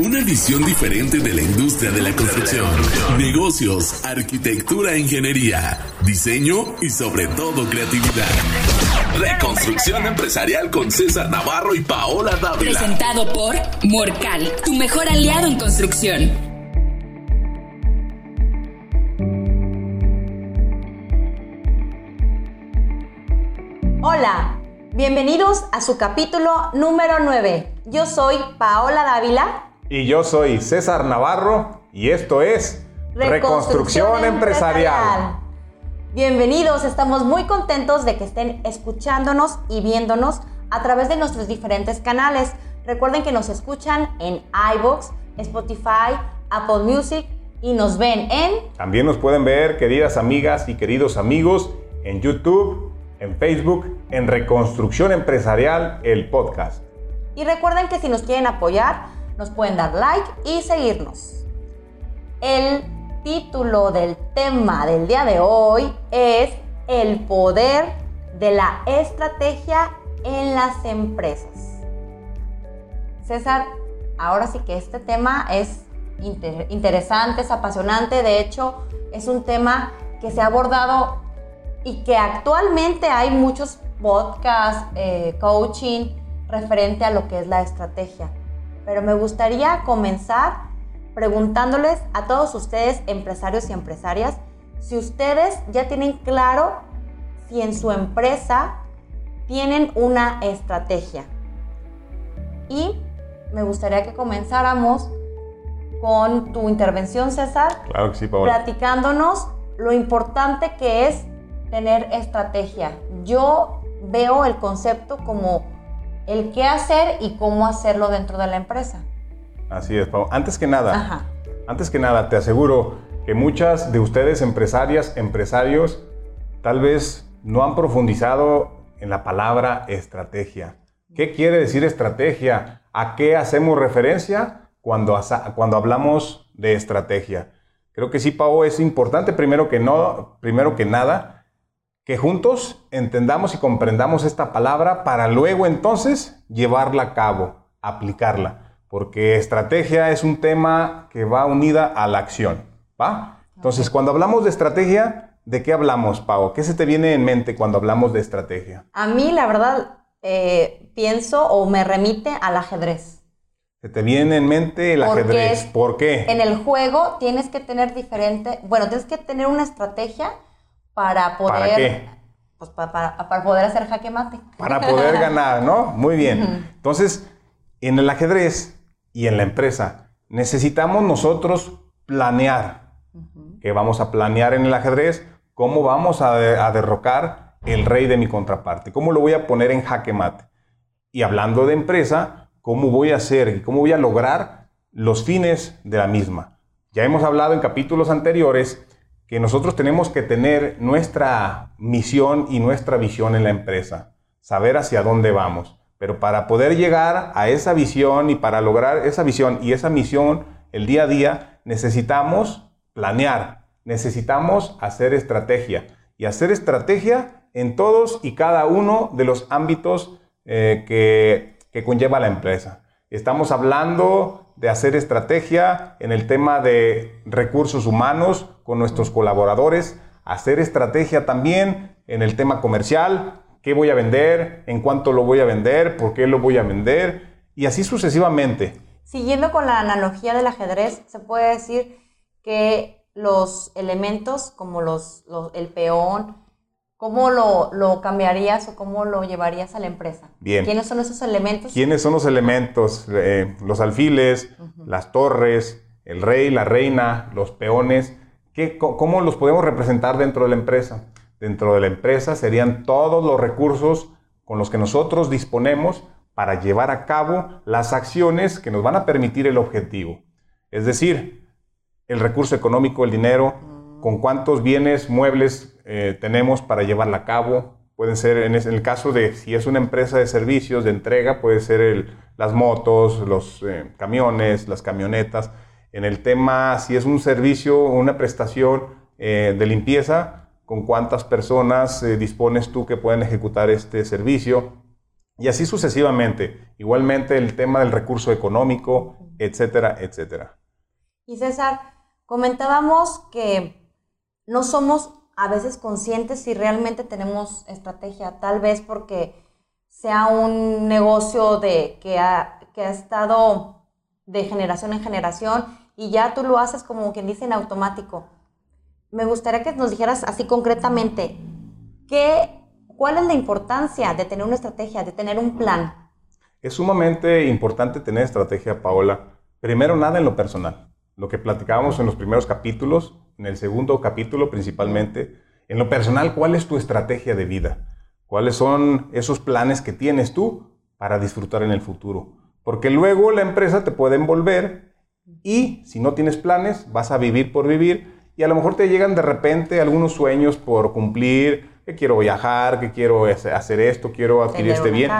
Una visión diferente de la industria de la construcción, negocios, arquitectura, e ingeniería, diseño y sobre todo creatividad. Reconstrucción empresarial con César Navarro y Paola Dávila. Presentado por Morcal, tu mejor aliado en construcción. Hola, bienvenidos a su capítulo número 9. Yo soy Paola Dávila. Y yo soy César Navarro y esto es Reconstrucción, Empresarial. Bienvenidos, estamos muy contentos de que estén escuchándonos y viéndonos a través de nuestros diferentes canales. Recuerden que nos escuchan en iBox, Spotify, Apple Music y nos ven en... También nos pueden ver, queridas amigas y queridos amigos, en YouTube, en Facebook, en Reconstrucción Empresarial, el podcast. Y recuerden que si nos quieren apoyar, nos pueden dar like y seguirnos. El título del tema del día de hoy es El poder de la estrategia en las empresas. César, ahora sí que este tema es interesante, es apasionante, de hecho es un tema que se ha abordado y que actualmente hay muchos podcasts, eh, coaching referente a lo que es la estrategia. Pero me gustaría comenzar preguntándoles a todos ustedes, empresarios y empresarias, si ustedes ya tienen claro si en su empresa tienen una estrategia. Y me gustaría que comenzáramos con tu intervención, César. Claro que sí, Platicándonos lo importante que es tener estrategia. Yo veo el concepto como el qué hacer y cómo hacerlo dentro de la empresa. Así es, Pau. Antes que nada, antes que nada, te aseguro que muchas de ustedes, empresarias, empresarios, tal vez no han profundizado en la palabra estrategia. ¿Qué quiere decir estrategia? ¿A qué hacemos referencia cuando, cuando hablamos de estrategia? Creo que sí, Pau, es importante primero que, no, primero que nada que juntos entendamos y comprendamos esta palabra para luego entonces llevarla a cabo, aplicarla, porque estrategia es un tema que va unida a la acción, ¿va? Entonces, cuando hablamos de estrategia, ¿de qué hablamos, Pau? ¿Qué se te viene en mente cuando hablamos de estrategia? A mí, la verdad, eh, pienso o me remite al ajedrez. Se te viene en mente el ajedrez. ¿Por qué? En el juego tienes que tener diferente, bueno, tienes que tener una estrategia para poder... ¿Para qué? Pues para, poder hacer jaque mate. Para poder ganar, ¿no? Muy bien. Entonces, en el ajedrez y en la empresa, necesitamos nosotros planear. ¿Qué vamos a planear en el ajedrez? ¿Cómo vamos a, a derrocar el rey de mi contraparte? ¿Cómo lo voy a poner en jaque mate? Y hablando de empresa, ¿cómo voy a hacer y cómo voy a lograr los fines de la misma? Ya hemos hablado en capítulos anteriores que nosotros tenemos que tener nuestra misión y nuestra visión en la empresa, saber hacia dónde vamos. Pero para poder llegar a esa visión y para lograr esa visión y esa misión el día a día, necesitamos planear, necesitamos hacer estrategia y hacer estrategia en todos y cada uno de los ámbitos eh, que, que conlleva la empresa. Estamos hablando de hacer estrategia en el tema de recursos humanos con nuestros colaboradores, hacer estrategia también en el tema comercial, qué voy a vender, en cuánto lo voy a vender, por qué lo voy a vender y así sucesivamente. Siguiendo con la analogía del ajedrez, se puede decir que los elementos como los el peón, ¿Cómo lo, cambiarías o cómo lo llevarías a la empresa? Bien. ¿Quiénes son esos elementos? ¿Quiénes son los elementos? Eh, los alfiles, las torres, el rey, la reina, los peones. ¿Qué, ¿Cómo los podemos representar dentro de la empresa? Dentro de la empresa serían todos los recursos con los que nosotros disponemos para llevar a cabo las acciones que nos van a permitir el objetivo. Es decir, el recurso económico, el dinero, con cuántos bienes, muebles eh, tenemos para llevarla a cabo. Pueden ser, en, el caso de si es una empresa de servicios, de entrega, puede ser las motos, los eh, camiones, las camionetas. En el tema, si es un servicio, una prestación eh, de limpieza, con cuántas personas dispones tú que pueden ejecutar este servicio. Y así sucesivamente. Igualmente el tema del recurso económico, etcétera, etcétera. Y César, comentábamos que no somos a veces conscientes si realmente tenemos estrategia, tal vez porque sea un negocio de, que, ha, que ha estado de generación en generación y ya tú lo haces como quien dice en automático. Me gustaría que nos dijeras así concretamente, ¿qué, ¿cuál es la importancia de tener una estrategia, de tener un plan? Es sumamente importante tener estrategia, Paola. Primero, nada en lo personal. Lo que platicábamos en los primeros capítulos, en el segundo capítulo principalmente. En lo personal, ¿cuál es tu estrategia de vida? ¿Cuáles son esos planes que tienes tú para disfrutar en el futuro? Porque luego la empresa te puede envolver y si no tienes planes, vas a vivir por vivir y a lo mejor te llegan de repente algunos sueños por cumplir, que quiero viajar, que quiero hacer esto, quiero adquirir este bien.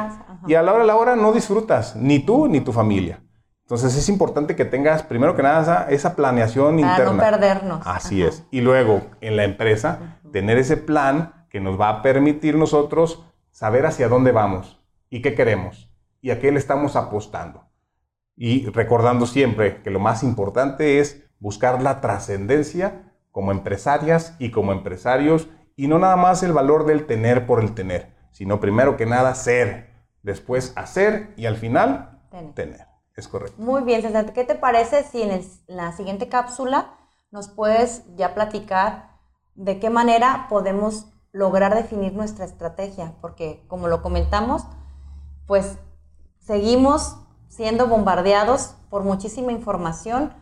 Y a la hora de la hora no disfrutas, ni tú ni tu familia. Entonces es importante que tengas, primero que nada, esa, planeación Para interna. no perdernos. Así es. Y luego, en la empresa, tener ese plan que nos va a permitir nosotros saber hacia dónde vamos y qué queremos y a qué le estamos apostando. Y recordando siempre que lo más importante es buscar la trascendencia como empresarias y como empresarios y no nada más el valor del tener por el tener, sino primero que nada ser, después hacer y al final tener. Es correcto. Muy bien, César. ¿Qué te parece si en, la siguiente cápsula nos puedes ya platicar de qué manera podemos lograr definir nuestra estrategia? Porque como lo comentamos, pues seguimos siendo bombardeados por muchísima información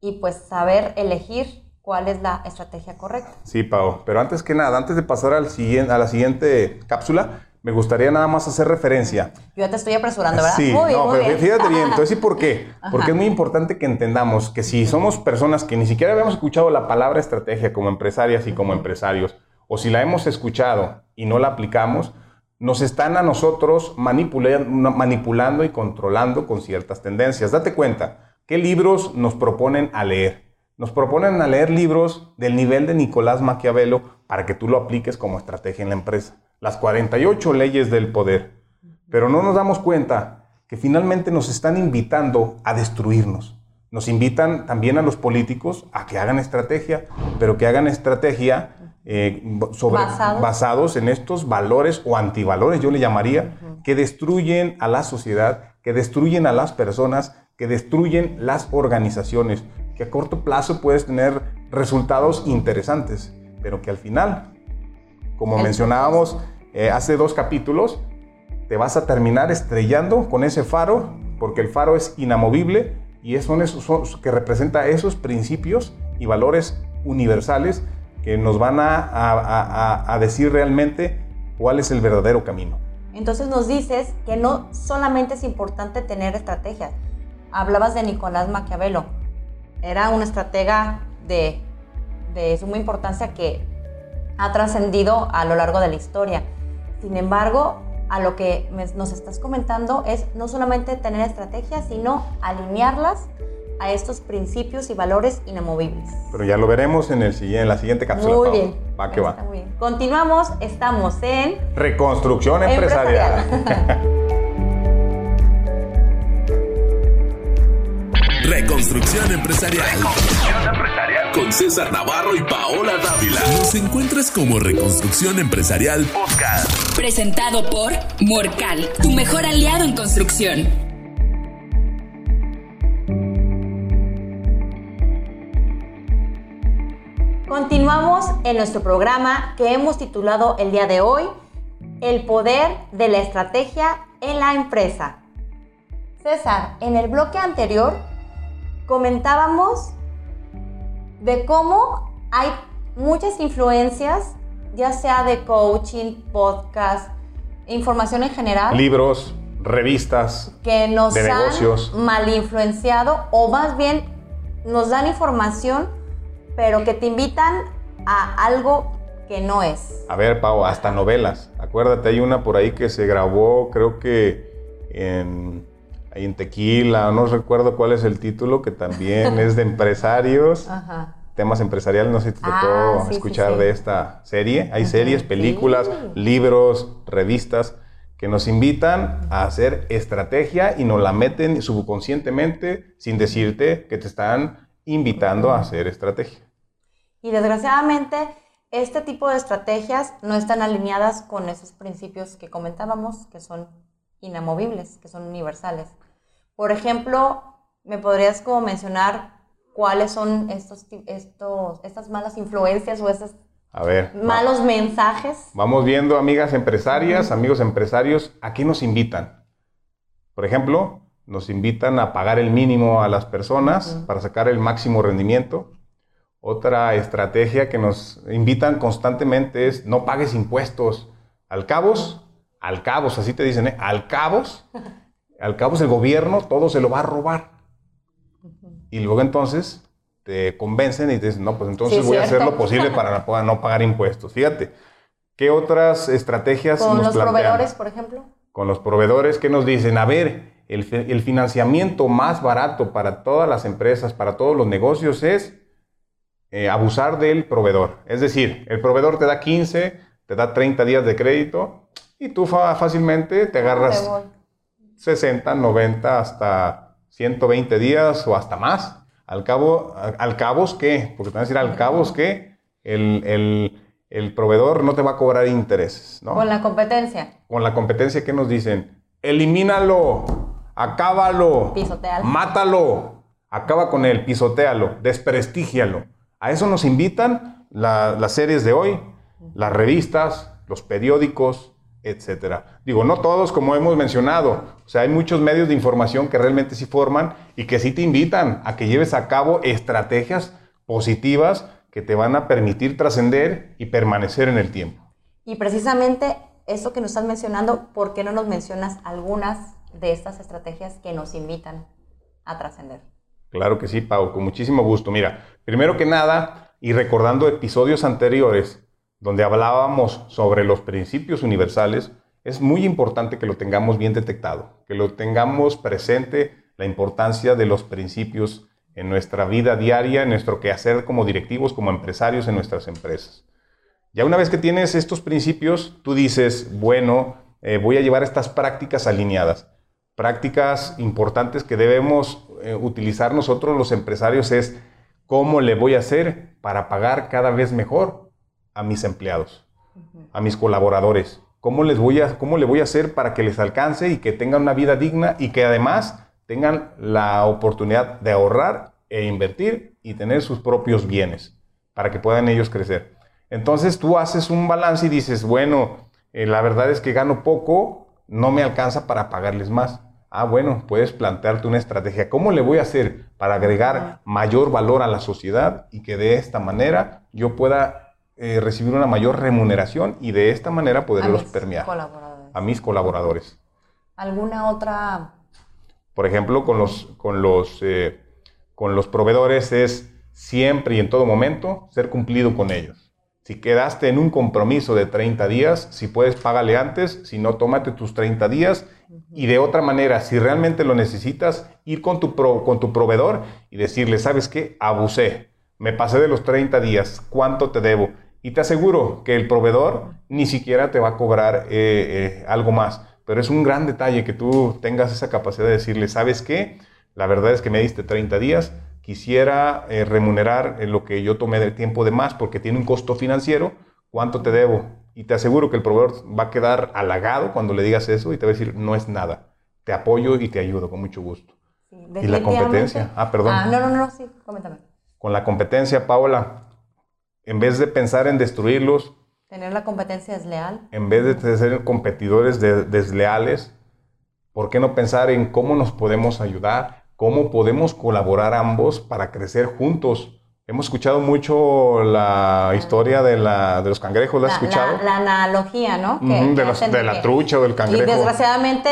y pues saber elegir cuál es la estrategia correcta. Sí, Pau, pero antes que nada, antes de pasar al siguiente, a la siguiente cápsula, me gustaría nada más hacer referencia. Yo ya te estoy apresurando, ¿verdad? Sí, no, pero fíjate bien, entonces, ¿y por qué? Porque es muy importante que entendamos que si somos personas que ni siquiera habíamos escuchado la palabra estrategia como empresarias y como empresarios, o si la hemos escuchado y no la aplicamos, nos están a nosotros manipulando y controlando con ciertas tendencias. Date cuenta, ¿qué libros nos proponen a leer? Nos proponen a leer libros del nivel de Nicolás Maquiavelo para que tú lo apliques como estrategia en la empresa. Las 48 leyes del poder. Pero no nos damos cuenta que finalmente nos están invitando a destruirnos. Nos invitan también a los políticos a que hagan estrategia, pero que hagan estrategia eh, sobre, basados en estos valores o antivalores, yo le llamaría, que destruyen a la sociedad, que destruyen a las personas, que destruyen las organizaciones, que a corto plazo puedes tener resultados interesantes, pero que al final, como mencionábamos eh, hace dos capítulos, te vas a terminar estrellando con ese faro, porque el faro es inamovible y son esos que representa esos principios y valores universales que nos van a, decir realmente cuál es el verdadero camino. Entonces nos dices que no solamente es importante tener estrategias. Hablabas de Nicolás Maquiavelo. Era un estratega de, de suma importancia que ha trascendido a lo largo de la historia. Sin embargo, a lo que nos estás comentando es no solamente tener estrategias, sino alinearlas a estos principios y valores inamovibles. Pero ya lo veremos en, el, en la siguiente cápsula. Muy bien. Va que va. Muy bien. Continuamos, estamos en... Reconstrucción empresarial. Reconstrucción empresarial. Reconstrucción empresarial. Con César Navarro y Paola Dávila. Nos encuentras como Reconstrucción Empresarial Podcast. Presentado por Morcal, tu mejor aliado en construcción. Continuamos en nuestro programa que hemos titulado el día de hoy El poder de la estrategia en la empresa. César, en el bloque anterior comentábamos de cómo hay muchas influencias, ya sea de coaching, podcast, información en general. Libros, revistas, que nos de negocios. han mal influenciado o más bien nos dan información pero que te invitan a algo que no es. A ver, Pau, hasta novelas. Acuérdate, hay una por ahí que se grabó, creo que en, en Tequila, no recuerdo cuál es el título, que también es de empresarios. Temas empresariales, no sé si te tocó ah, escuchar de esta serie. Hay series, películas, libros, revistas que nos invitan a hacer estrategia y nos la meten subconscientemente sin decirte que te están invitando a hacer estrategia. Y desgraciadamente, este tipo de estrategias no están alineadas con esos principios que comentábamos, que son inamovibles, que son universales. Por ejemplo, ¿me podrías como mencionar cuáles son estos, estos, estas malas influencias o estos a ver, malos mensajes? Vamos viendo, amigas empresarias, amigos empresarios, ¿a qué nos invitan? Por ejemplo, nos invitan a pagar el mínimo a las personas para sacar el máximo rendimiento. Otra estrategia que nos invitan constantemente es no pagues impuestos. Al cabos, al cabos, así te dicen, ¿eh? al cabos, al cabos el gobierno todo se lo va a robar. Y luego entonces te convencen y te dicen, no, pues entonces voy a hacer lo posible para no, pagar impuestos. Fíjate, ¿qué otras estrategias ¿Con los proveedores, por ejemplo? Con los proveedores que nos dicen, a ver, el, el, financiamiento más barato para todas las empresas, para todos los negocios es eh, abusar del proveedor. Es decir, el proveedor te da 15, te da 30 días de crédito y tú fácilmente te agarras 60, 90, hasta 120 días o hasta más. Al cabo, al cabos qué, porque te van a decir al cabos que el, el, proveedor no te va a cobrar intereses. ¿no? Con la competencia. Con la competencia que nos dicen, elimínalo, acábalo, pisotealo. mátalo, acaba con él, pisotealo, desprestígialo. A eso nos invitan las series de hoy, las revistas, los periódicos, etcétera. Digo, no todos como hemos mencionado, o sea, hay muchos medios de información que realmente sí forman y que sí te invitan a que lleves a cabo estrategias positivas que te van a permitir trascender y permanecer en el tiempo. Y precisamente eso que nos estás mencionando, ¿por qué no nos mencionas algunas de estas estrategias que nos invitan a trascender? Claro que sí, Pau, con muchísimo gusto. Mira, primero que nada, y recordando episodios anteriores, donde hablábamos sobre los principios universales, es muy importante que lo tengamos bien detectado, que lo tengamos presente la importancia de los principios en nuestra vida diaria, en nuestro quehacer como directivos, como empresarios en nuestras empresas. Ya una vez que tienes estos principios, tú dices, bueno, eh, voy a llevar estas prácticas alineadas. Prácticas importantes que debemos eh, utilizar nosotros los empresarios es cómo le voy a hacer para pagar cada vez mejor a mis empleados, a mis colaboradores? ¿Cómo, les voy a, ¿Cómo le voy a hacer para que les alcance y que tengan una vida digna y que además tengan la oportunidad de ahorrar e invertir y tener sus propios bienes para que puedan ellos crecer? Entonces tú haces un balance y dices, bueno, eh, la verdad es que gano poco, no me alcanza para pagarles más. Ah, bueno, puedes plantearte una estrategia. ¿Cómo le voy a hacer para agregar mayor valor a la sociedad y que de esta manera yo pueda eh, recibir una mayor remuneración y de esta manera poderlos permear a mis colaboradores. ¿Alguna otra? Por ejemplo, con los, con los, eh, con los proveedores es siempre y en todo momento ser cumplido con ellos. Si quedaste en un compromiso de 30 días, si puedes, págale antes, si no, tómate tus 30 días y de otra manera, si realmente lo necesitas, ir con tu, con tu proveedor y decirle, ¿sabes qué? Abusé, me pasé de los 30 días, ¿cuánto te debo? Y te aseguro que el proveedor ni siquiera te va a cobrar eh, eh, algo más. Pero es un gran detalle que tú tengas esa capacidad de decirle, ¿sabes qué? La verdad es que me diste 30 días, quisiera eh, remunerar lo que yo tomé de tiempo de más porque tiene un costo financiero, ¿cuánto te debo? Y te aseguro que el proveedor va a quedar halagado cuando le digas eso y te va a decir, no es nada, te apoyo y te ayudo con mucho gusto. y la competencia, ah, perdón. Ah, no, no, no, sí, coméntame. Con la competencia, Paola, en vez de pensar en destruirlos, tener la competencia desleal, en vez de ser competidores desleales, ¿por qué no pensar en cómo nos podemos ayudar? ¿Cómo podemos colaborar ambos para crecer juntos? Hemos escuchado mucho la historia de, la, de los cangrejos, ¿la has escuchado? La, analogía, ¿no? de, la trucha o del cangrejo. Y desgraciadamente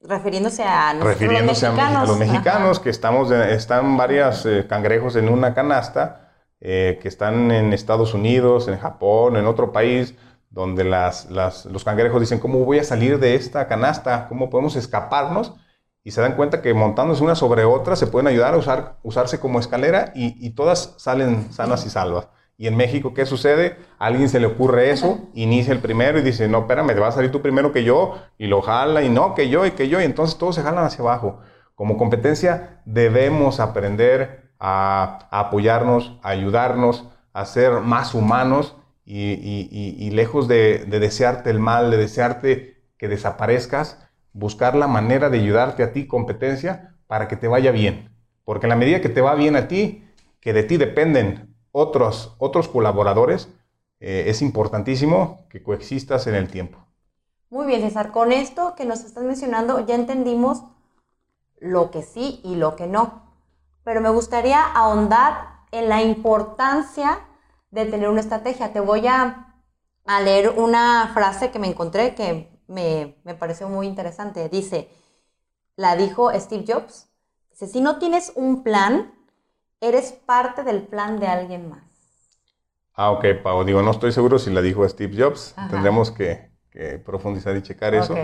refiriéndose a refiriéndose los mexicanos. A, los mexicanos, que estamos están varios eh, cangrejos en una canasta eh, que están en Estados Unidos, en Japón, en otro país, donde las, los cangrejos dicen, ¿cómo voy a salir de esta canasta? ¿Cómo podemos escaparnos? Y se dan cuenta que montándose una sobre otra se pueden ayudar a usar, usarse como escalera y, todas salen sanas y salvas. Y en México, ¿qué sucede? A alguien se le ocurre eso, inicia el primero y dice, no, espérame, te va a salir tú primero que yo, y lo jala, y no, que yo, y que yo, y entonces todos se jalan hacia abajo. Como competencia debemos aprender a, apoyarnos, a ayudarnos, a ser más humanos y, lejos de, de desearte el mal, de desearte que desaparezcas, buscar la manera de ayudarte a ti, competencia, para que te vaya bien. Porque en la medida que te va bien a ti, que de ti dependen otros, otros colaboradores, eh, es importantísimo que coexistas en el tiempo. Muy bien, César. Con esto que nos estás mencionando, ya entendimos lo que sí y lo que no. Pero me gustaría ahondar en la importancia de tener una estrategia. Te voy a, a leer una frase que me encontré que me, me pareció muy interesante. Dice, la dijo Steve Jobs, dice, si no tienes un plan, eres parte del plan de alguien más. Ah, ok, Pau. Digo, no estoy seguro si la dijo Steve Jobs. Tendremos que, profundizar y checar eso.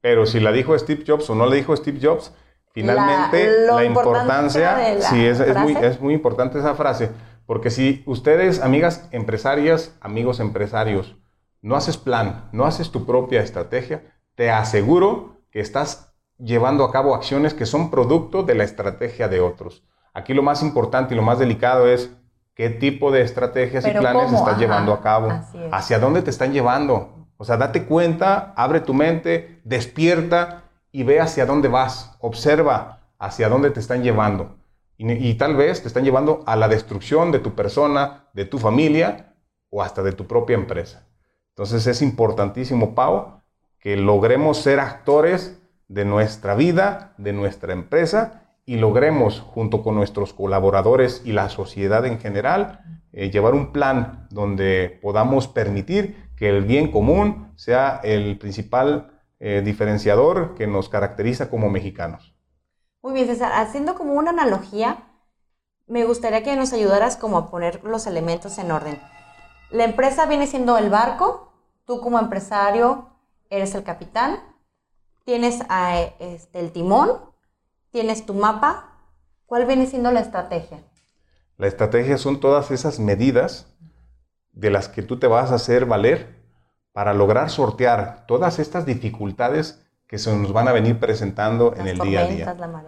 Pero si la dijo Steve Jobs o no la dijo Steve Jobs, finalmente la, importancia, sí, es, es, muy, es muy importante esa frase. Porque si ustedes, amigas empresarias, amigos empresarios, no haces plan, no haces tu propia estrategia, te aseguro que estás llevando a cabo acciones que son producto de la estrategia de otros. Aquí lo más importante y lo más delicado es qué tipo de estrategias y planes estás llevando a cabo, hacia dónde te están llevando. O sea, date cuenta, abre tu mente, despierta y ve hacia dónde vas. Observa hacia dónde te están llevando. Y, tal vez te están llevando a la destrucción de tu persona, de tu familia o hasta de tu propia empresa. Entonces es importantísimo, Pau, que logremos ser actores de nuestra vida, de nuestra empresa y logremos, junto con nuestros colaboradores y la sociedad en general, eh, llevar un plan donde podamos permitir que el bien común sea el principal eh, diferenciador que nos caracteriza como mexicanos. Muy bien, César. Haciendo como una analogía, me gustaría que nos ayudaras como a poner los elementos en orden. La empresa viene siendo el barco, Tú como empresario eres el capitán, tienes este, el timón, tienes tu mapa. ¿Cuál viene siendo la estrategia? La estrategia son todas esas medidas de las que tú te vas a hacer valer para lograr sortear todas estas dificultades que se nos van a venir presentando en el día a día. La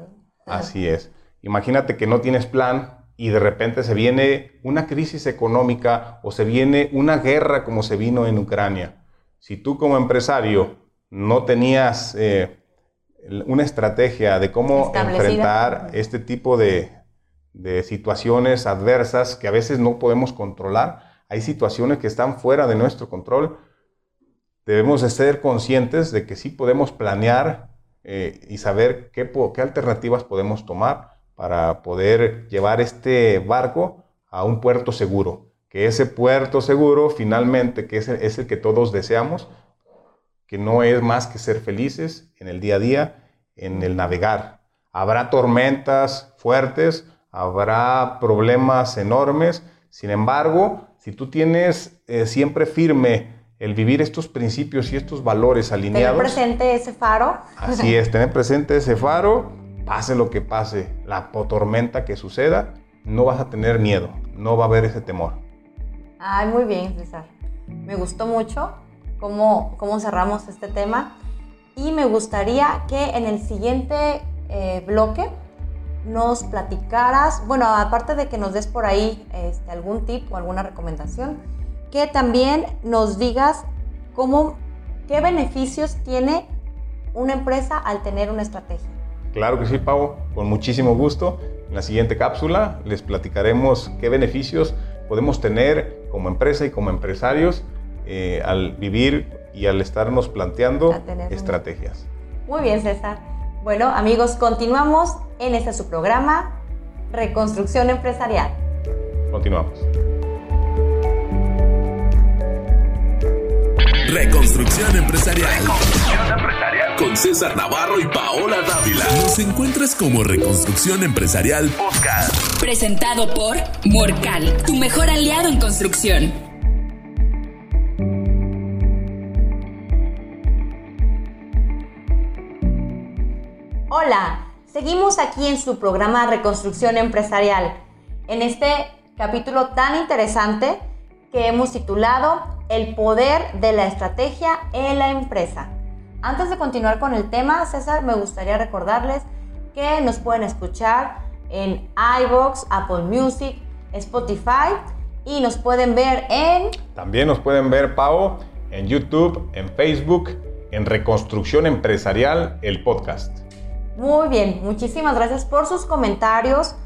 Así es. Imagínate que no tienes plan, y de repente se viene una crisis económica o se viene una guerra como se vino en Ucrania. Si tú como empresario no tenías eh, una estrategia de cómo enfrentar este tipo de, de situaciones adversas que a veces no podemos controlar, hay situaciones que están fuera de nuestro control, debemos de ser conscientes de que sí podemos planear eh, y saber qué, alternativas podemos tomar para poder llevar este barco a un puerto seguro. Que ese puerto seguro finalmente, que es el, es el que todos deseamos, que no es más que ser felices en el día a día, en el navegar. Habrá tormentas fuertes, habrá problemas enormes, sin embargo, si tú tienes eh, siempre firme el vivir estos principios y estos valores alineados. Tener presente ese faro. Así es, tener presente ese faro pase lo que pase, la tormenta que suceda, no vas a tener miedo, no va a haber ese temor. Ay, muy bien, César. Me gustó mucho cómo, cómo cerramos este tema y me gustaría que en el siguiente eh, bloque nos platicaras, bueno, aparte de que nos des por ahí este, algún tip o alguna recomendación, que también nos digas cómo, qué beneficios tiene una empresa al tener una estrategia. Claro que sí, Pau, con muchísimo gusto. En la siguiente cápsula les platicaremos qué beneficios podemos tener como empresa y como empresarios eh, al vivir y al estarnos planteando estrategias. Muy bien, César. Bueno, amigos, continuamos en este su programa, Reconstrucción Empresarial. Continuamos. Reconstrucción empresarial. Con César Navarro y Paola Dávila. Nos encuentras como Reconstrucción Empresarial Podcast. Presentado por Morcal, tu mejor aliado en construcción. Hola, seguimos aquí en su programa Reconstrucción Empresarial. En este capítulo tan interesante que hemos titulado El poder de la estrategia en la empresa. Antes de continuar con el tema, César, me gustaría recordarles que nos pueden escuchar en iBox, Apple Music, Spotify y nos pueden ver en... También nos pueden ver, Pau, en YouTube, en Facebook, en Reconstrucción Empresarial, el podcast. Muy bien, muchísimas gracias por sus comentarios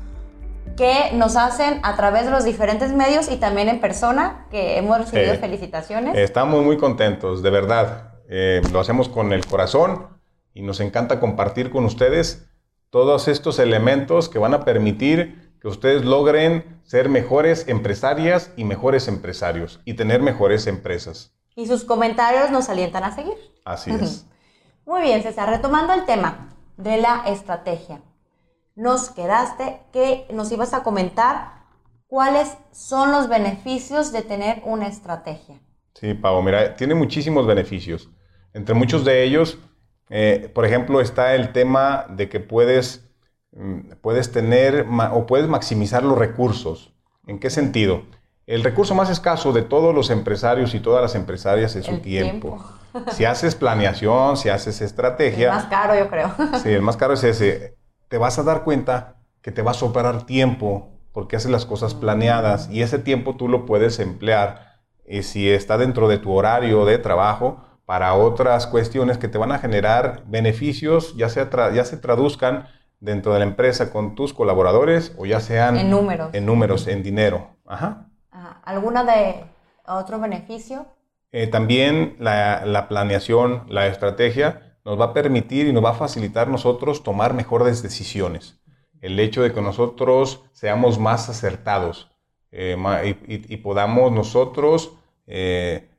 que nos hacen a través de los diferentes medios y también en persona, que hemos recibido felicitaciones. Estamos muy contentos, de verdad. Eh, lo hacemos con el corazón y nos encanta compartir con ustedes todos estos elementos que van a permitir que ustedes logren ser mejores empresarias y mejores empresarios y tener mejores empresas. Y sus comentarios nos alientan a seguir. Así es. Muy bien, César, retomando el tema de la estrategia nos quedaste que nos ibas a comentar cuáles son los beneficios de tener una estrategia. Sí, Pau, mira, tiene muchísimos beneficios. Entre muchos de ellos, eh, por ejemplo, está el tema de que puedes, mm, puedes tener o puedes maximizar los recursos. ¿En qué sentido? El recurso más escaso de todos los empresarios y todas las empresarias es su tiempo. Si haces planeación, si haces estrategia. El más caro, yo creo. Sí, el más caro es ese te vas a dar cuenta que te va a sobrar tiempo porque haces las cosas planeadas y ese tiempo tú lo puedes emplear y eh, si está dentro de tu horario de trabajo para otras cuestiones que te van a generar beneficios, ya, sea ya se traduzcan dentro de la empresa con tus colaboradores o ya sean en números, en, números, en dinero. Ajá. ¿Alguna de otro beneficio? Eh, también la, la planeación, la estrategia nos va a permitir y nos va a facilitar nosotros tomar mejores decisiones. El hecho de que nosotros seamos más acertados eh, y, podamos nosotros eh,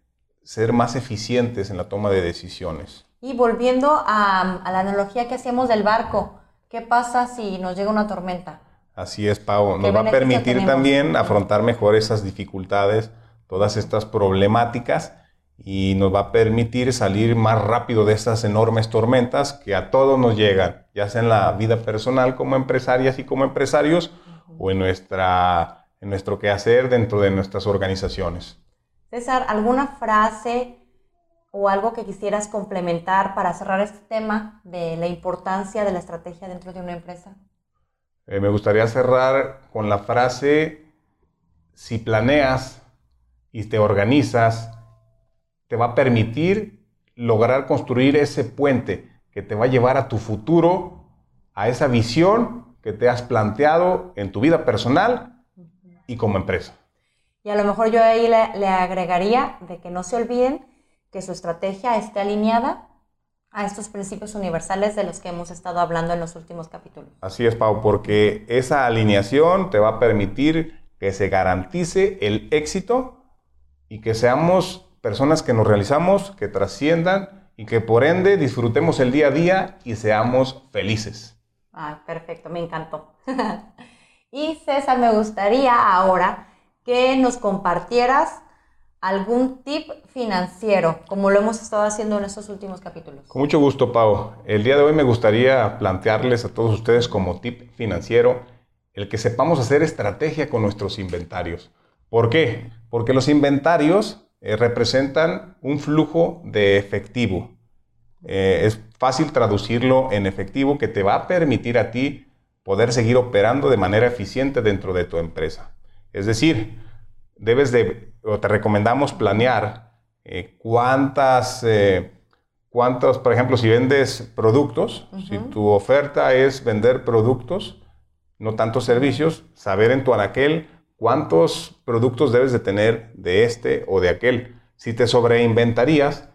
ser más eficientes en la toma de decisiones. Y volviendo a, la analogía que hacíamos del barco, ¿qué pasa si nos llega una tormenta? Así es, Pau. Nos va a permitir también afrontar mejor esas dificultades, todas estas problemáticas y nos va a permitir salir más rápido de esas enormes tormentas que a todos nos llegan, ya sea en la vida personal como empresarias y como empresarios o en, nuestra, en nuestro quehacer dentro de nuestras organizaciones. César, ¿alguna frase o algo que quisieras complementar para cerrar este tema de la importancia de la estrategia dentro de una empresa? Eh, me gustaría cerrar con la frase, si planeas y te organizas te va a permitir lograr construir ese puente que te va a llevar a tu futuro, a esa visión que te has planteado en tu vida personal y como empresa. Y a lo mejor yo ahí le, agregaría de que no se olviden que su estrategia esté alineada a estos principios universales de los que hemos estado hablando en los últimos capítulos. Así es, Pau, porque esa alineación te va a permitir que se garantice el éxito y que seamos personas que nos realizamos, que trasciendan y que por ende disfrutemos el día a día y seamos felices. Ah, perfecto, me encantó. y César, me gustaría ahora que nos compartieras algún tip financiero, como lo hemos estado haciendo en estos últimos capítulos. Con mucho gusto, Pau. El día de hoy me gustaría plantearles a todos ustedes como tip financiero el que sepamos hacer estrategia con nuestros inventarios. ¿Por qué? Porque los inventarios eh, representan un flujo de efectivo. Eh, es fácil traducirlo en efectivo que te va a permitir a ti poder seguir operando de manera eficiente dentro de tu empresa. Es decir, debes de, o te recomendamos planear eh, cuántas, cuántos, por ejemplo, si vendes productos, si tu oferta es vender productos, no tantos servicios, saber en tu anaquel cuántos productos debes de tener de este o de aquel. Si te sobreinventarías,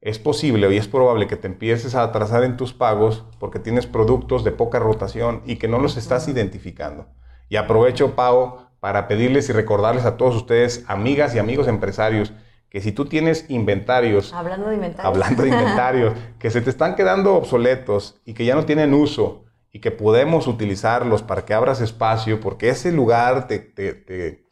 es posible y es probable que te empieces a atrasar en tus pagos porque tienes productos de poca rotación y que no los estás identificando. Y aprovecho, Pau, para pedirles y recordarles a todos ustedes, amigas y amigos empresarios, que si tú tienes inventarios, hablando de inventarios, hablando de inventarios que se te están quedando obsoletos y que ya no tienen uso, y que podemos utilizarlos para que abras espacio, porque ese lugar, te,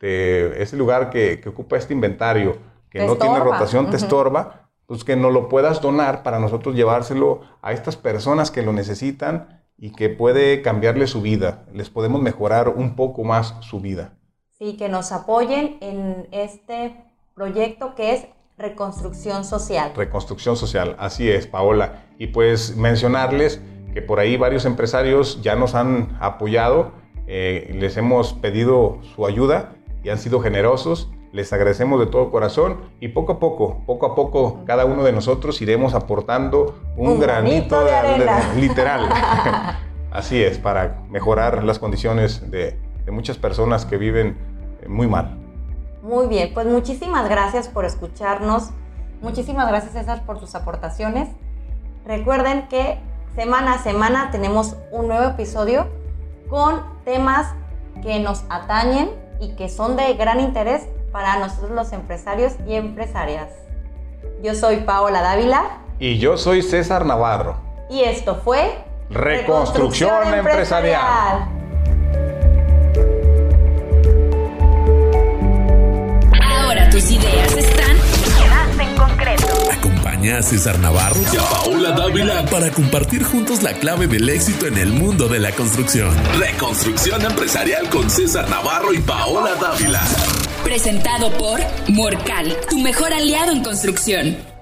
ese lugar que, ocupa este inventario, que no tiene rotación, te estorba, pues que no lo puedas donar para nosotros llevárselo a estas personas que lo necesitan y que puede cambiarle su vida. Les podemos mejorar un poco más su vida. Sí, que nos apoyen en este proyecto que es Reconstrucción Social. Reconstrucción Social, así es, Paola. Y pues mencionarles que por ahí varios empresarios ya nos han apoyado, eh, les hemos pedido su ayuda y han sido generosos. Les agradecemos de todo corazón y poco a poco, poco a poco, cada uno de nosotros iremos aportando un, granito, de, arena. literal. Así es, para mejorar las condiciones de, de muchas personas que viven eh, muy mal. Muy bien, pues muchísimas gracias por escucharnos. Muchísimas gracias César por tus aportaciones. Recuerden que semana a semana tenemos un nuevo episodio con temas que nos atañen y que son de gran interés para nosotros los empresarios y empresarias. Yo soy Paola Dávila. Y yo soy César Navarro. Y esto fue Reconstrucción, empresarial. Ahora tus ideas. Acompaña a César Navarro y a Paola Dávila para compartir juntos la clave del éxito en el mundo de la construcción. Reconstrucción empresarial con César Navarro y Paola Dávila. Presentado por Morcal, tu mejor aliado en construcción.